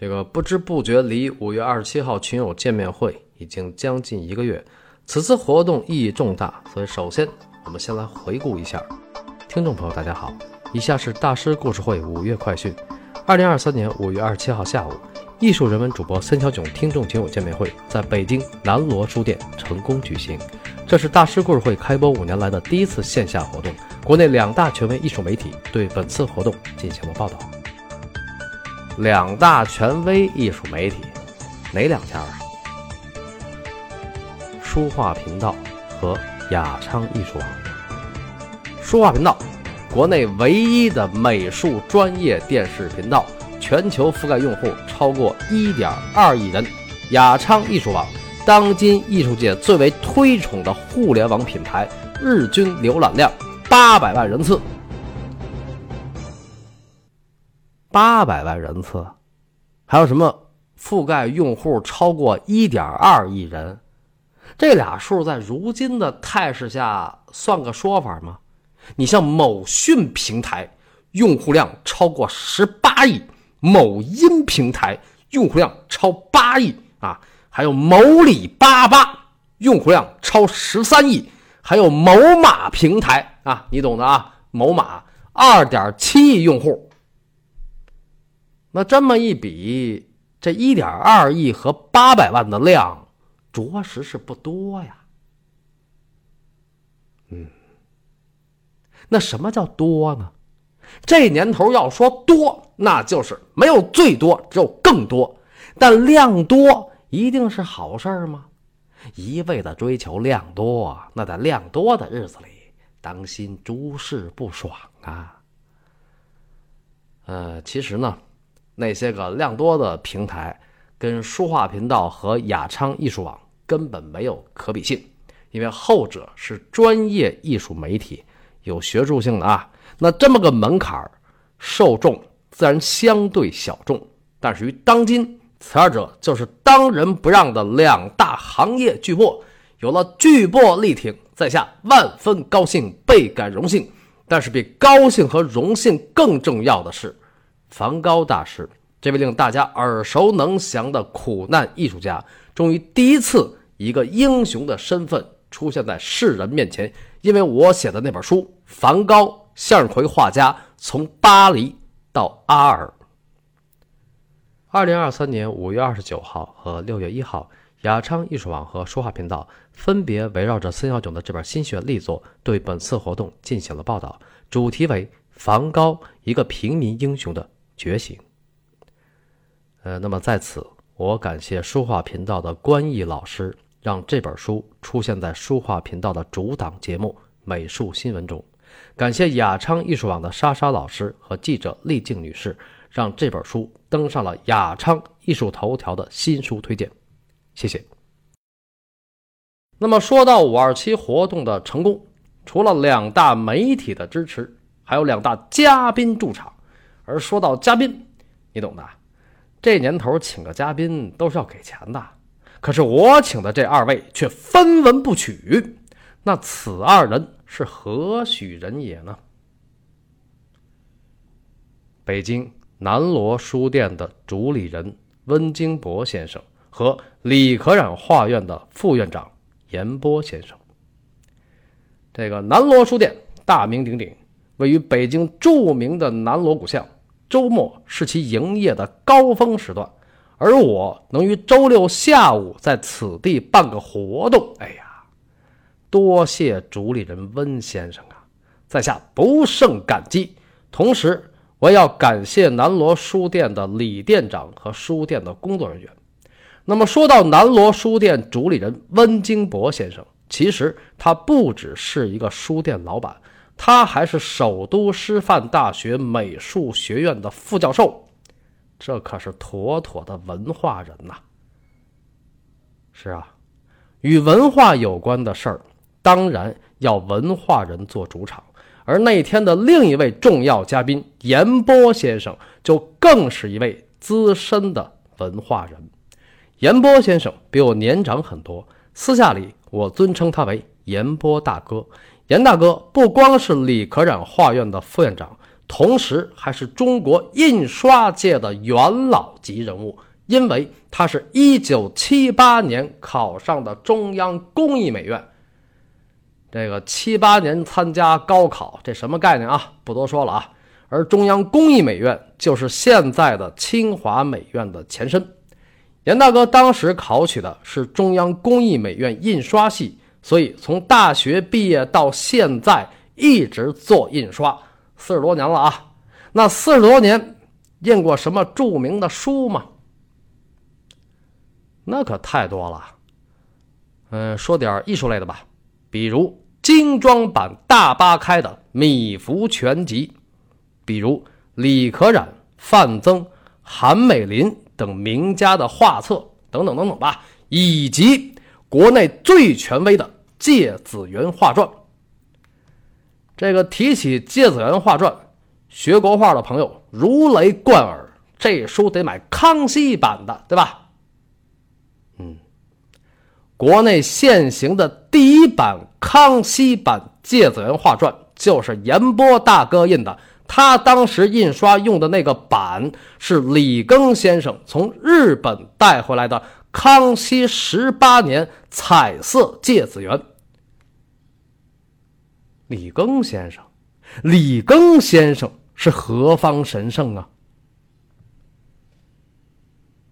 这个不知不觉离五月二十七号群友见面会已经将近一个月，此次活动意义重大，所以首先我们先来回顾一下。听众朋友，大家好，以下是大师故事会五月快讯。二零二三年五月二十七号下午，艺术人文主播森小囧听众群友见面会在北京南锣书店成功举行。这是大师故事会开播五年来的第一次线下活动，国内两大权威艺术媒体对本次活动进行了报道。两大权威艺术媒体，哪两家啊？书画频道和雅昌艺术网。书画频道，国内唯一的美术专业电视频道，全球覆盖用户超过一点二亿人。雅昌艺术网，当今艺术界最为推崇的互联网品牌，日均浏览量八百万人次。八百万人次，还有什么覆盖用户超过一点二亿人？这俩数在如今的态势下算个说法吗？你像某讯平台用户量超过十八亿，某音平台用户量超八亿啊，还有某里巴巴用户量超十三亿，还有某马平台啊，你懂的啊，某马二点七亿用户。那这么一比，这一点二亿和八百万的量，着实是不多呀。嗯，那什么叫多呢？这年头要说多，那就是没有最多，只有更多。但量多一定是好事吗？一味的追求量多，那在量多的日子里，当心诸事不爽啊。呃，其实呢。那些个量多的平台，跟书画频道和雅昌艺术网根本没有可比性，因为后者是专业艺术媒体，有学术性的啊。那这么个门槛儿，受众自然相对小众。但是于当今，此二者就是当仁不让的两大行业巨擘，有了巨擘力挺，在下万分高兴，倍感荣幸。但是比高兴和荣幸更重要的是。梵高大师，这位令大家耳熟能详的苦难艺术家，终于第一次以一个英雄的身份出现在世人面前。因为我写的那本书《梵高：向日葵画家从巴黎到阿尔》。二零二三年五月二十九号和六月一号，雅昌艺术网和书画频道分别围绕着孙小炯的这本心血力作，对本次活动进行了报道，主题为“梵高：一个平民英雄的”。觉醒。呃，那么在此，我感谢书画频道的关毅老师，让这本书出现在书画频道的主档节目《美术新闻》中。感谢雅昌艺术网的莎莎老师和记者丽静女士，让这本书登上了雅昌艺术头条的新书推荐。谢谢。那么说到五二七活动的成功，除了两大媒体的支持，还有两大嘉宾驻场。而说到嘉宾，你懂的。这年头请个嘉宾都是要给钱的，可是我请的这二位却分文不取。那此二人是何许人也呢？北京南锣书店的主理人温金博先生和李可染画院的副院长严波先生。这个南锣书店大名鼎鼎，位于北京著名的南锣鼓巷。周末是其营业的高峰时段，而我能于周六下午在此地办个活动，哎呀，多谢主理人温先生啊，在下不胜感激。同时，我要感谢南锣书店的李店长和书店的工作人员。那么，说到南锣书店主理人温金博先生，其实他不只是一个书店老板。他还是首都师范大学美术学院的副教授，这可是妥妥的文化人呐。是啊，与文化有关的事儿，当然要文化人做主场。而那天的另一位重要嘉宾严波先生，就更是一位资深的文化人。严波先生比我年长很多，私下里我尊称他为严波大哥。严大哥不光是李可染画院的副院长，同时还是中国印刷界的元老级人物，因为他是一九七八年考上的中央工艺美院。这个七八年参加高考，这什么概念啊？不多说了啊。而中央工艺美院就是现在的清华美院的前身。严大哥当时考取的是中央工艺美院印刷系，所以从大学毕业到现在一直做印刷，四十多年了啊。那四十多年印过什么著名的书吗？那可太多了。嗯，说点艺术类的吧，比如精装版大八开的《米芾全集》。比如李可染、范曾、韩美林等名家的画册等等等等吧，以及国内最权威的《芥子园画传》。这个提起《芥子园画传》，学国画的朋友如雷贯耳，这书得买康熙版的，对吧？嗯，国内现行的第一版康熙版《芥子园画传》就是严波大哥印的。他当时印刷用的那个版是李庚先生从日本带回来的康熙十八年彩色芥子园。李庚先生，李庚先生是何方神圣啊？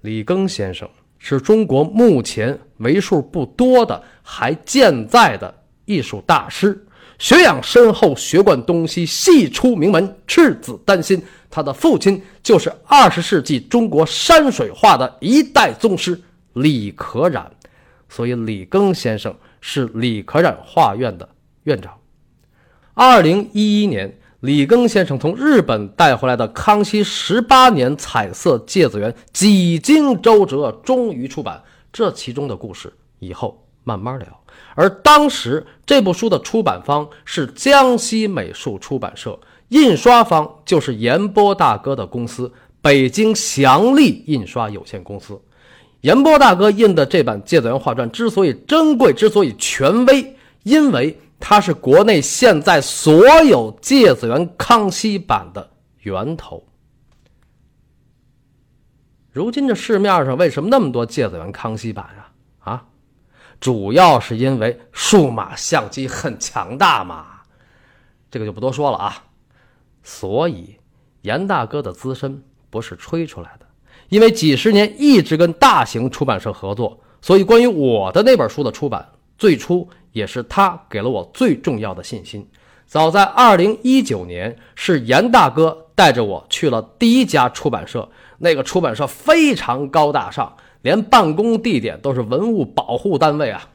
李庚先生是中国目前为数不多的还健在的艺术大师。学养深厚，学贯东西，系出名门，赤子丹心。他的父亲就是二十世纪中国山水画的一代宗师李可染，所以李庚先生是李可染画院的院长。二零一一年，李庚先生从日本带回来的康熙十八年彩色芥子园几经周折，终于出版。这其中的故事，以后慢慢聊。而当时这部书的出版方是江西美术出版社，印刷方就是严波大哥的公司北京祥利印刷有限公司。严波大哥印的这版《芥子园画传》之所以珍贵，之所以权威，因为它是国内现在所有芥子园康熙版的源头。如今这市面上为什么那么多芥子园康熙版啊？啊主要是因为数码相机很强大嘛，这个就不多说了啊。所以严大哥的资深不是吹出来的，因为几十年一直跟大型出版社合作，所以关于我的那本书的出版，最初也是他给了我最重要的信心。早在二零一九年，是严大哥带着我去了第一家出版社，那个出版社非常高大上。连办公地点都是文物保护单位啊！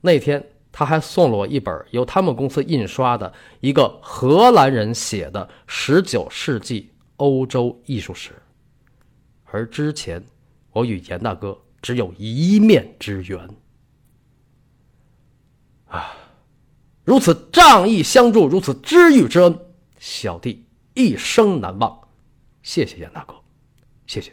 那天他还送了我一本由他们公司印刷的一个荷兰人写的十九世纪欧洲艺术史。而之前我与严大哥只有一面之缘啊！如此仗义相助，如此知遇之恩，小弟一生难忘。谢谢严大哥，谢谢。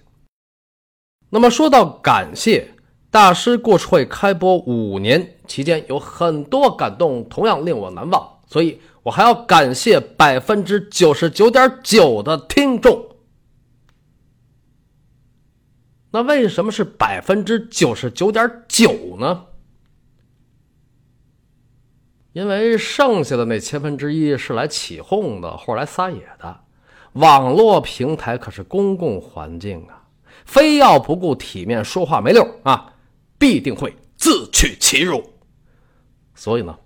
那么说到感谢大师故事会开播五年期间，有很多感动，同样令我难忘，所以我还要感谢百分之九十九点九的听众。那为什么是百分之九十九点九呢？因为剩下的那千分之一是来起哄的或来撒野的。网络平台可是公共环境啊。非要不顾体面说话没溜啊，必定会自取其辱。所以呢，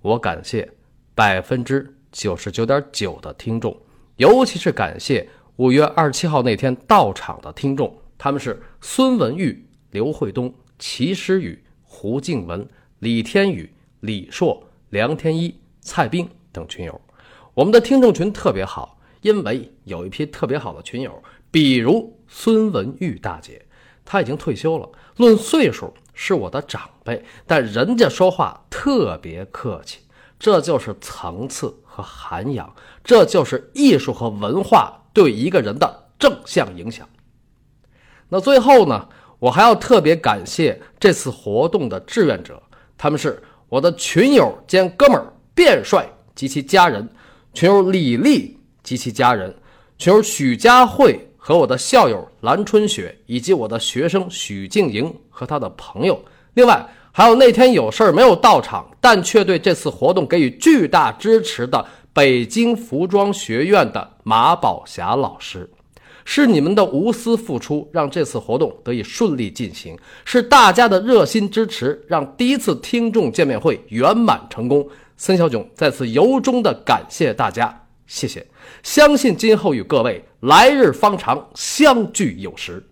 我感谢百分之九十九点九的听众，尤其是感谢五月二十七号那天到场的听众，他们是孙文玉、刘慧东、齐诗雨、胡静文、李天宇、李硕、梁天一、蔡冰等群友。我们的听众群特别好，因为有一批特别好的群友，比如。孙文玉大姐，她已经退休了，论岁数是我的长辈，但人家说话特别客气，这就是层次和涵养，这就是艺术和文化对一个人的正向影响。那最后呢，我还要特别感谢这次活动的志愿者，他们是我的群友兼哥们儿卞帅及其家人，群友李丽。及其家人，群友许佳慧和我的校友蓝春雪，以及我的学生许静莹和他的朋友。另外，还有那天有事儿没有到场，但却对这次活动给予巨大支持的北京服装学院的马宝霞老师。是你们的无私付出，让这次活动得以顺利进行；是大家的热心支持，让第一次听众见面会圆满成功。森小囧在此由衷的感谢大家，谢谢！相信今后与各位来日方长，相聚有时。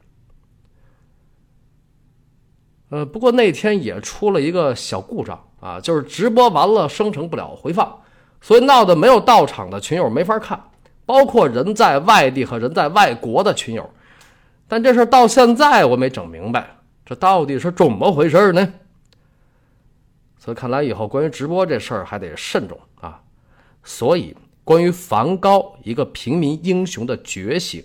呃，不过那天也出了一个小故障啊，就是直播完了生成不了回放，所以闹得没有到场的群友没法看。包括人在外地和人在外国的群友，但这事到现在我没整明白，这到底是怎么回事呢？所以看来以后关于直播这事儿还得慎重啊。所以关于梵高一个平民英雄的觉醒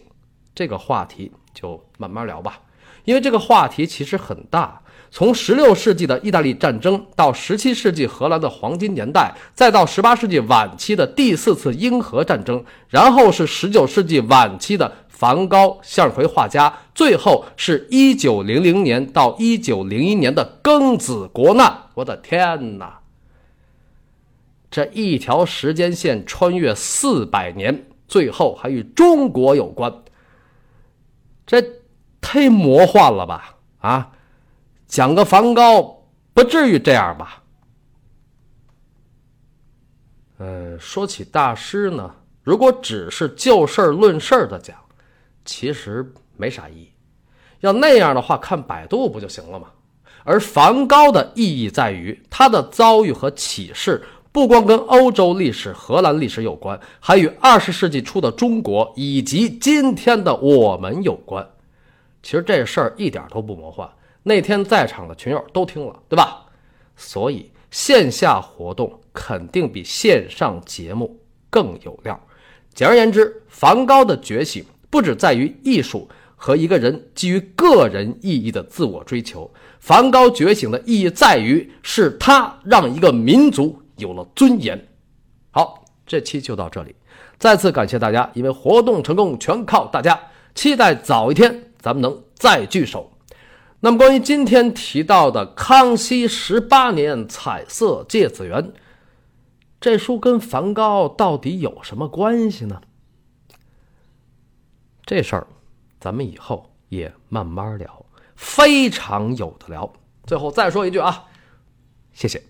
这个话题，就慢慢聊吧，因为这个话题其实很大。从16世纪的意大利战争，到17世纪荷兰的黄金年代，再到18世纪晚期的第四次英荷战争，然后是19世纪晚期的梵高向日葵画家，最后是一九零零年到一九零一年的庚子国难。我的天哪！这一条时间线穿越四百年，最后还与中国有关，这太魔幻了吧？啊！讲个梵高，不至于这样吧？嗯，说起大师呢，如果只是就事论事的讲，其实没啥意义。要那样的话，看百度不就行了吗？而梵高的意义在于，他的遭遇和启示不光跟欧洲历史、荷兰历史有关，还与二十世纪初的中国以及今天的我们有关。其实这事儿一点都不魔幻。那天在场的群友都听了，对吧？所以线下活动肯定比线上节目更有料。简而言之，梵高的觉醒不只在于艺术和一个人基于个人意义的自我追求，梵高觉醒的意义在于是他让一个民族有了尊严。好，这期就到这里，再次感谢大家，因为活动成功全靠大家，期待早一天咱们能再聚首。那么，关于今天提到的《康熙十八年彩色芥子园》这书，跟梵高到底有什么关系呢？这事儿，咱们以后也慢慢聊，非常有的聊。最后再说一句啊，谢谢。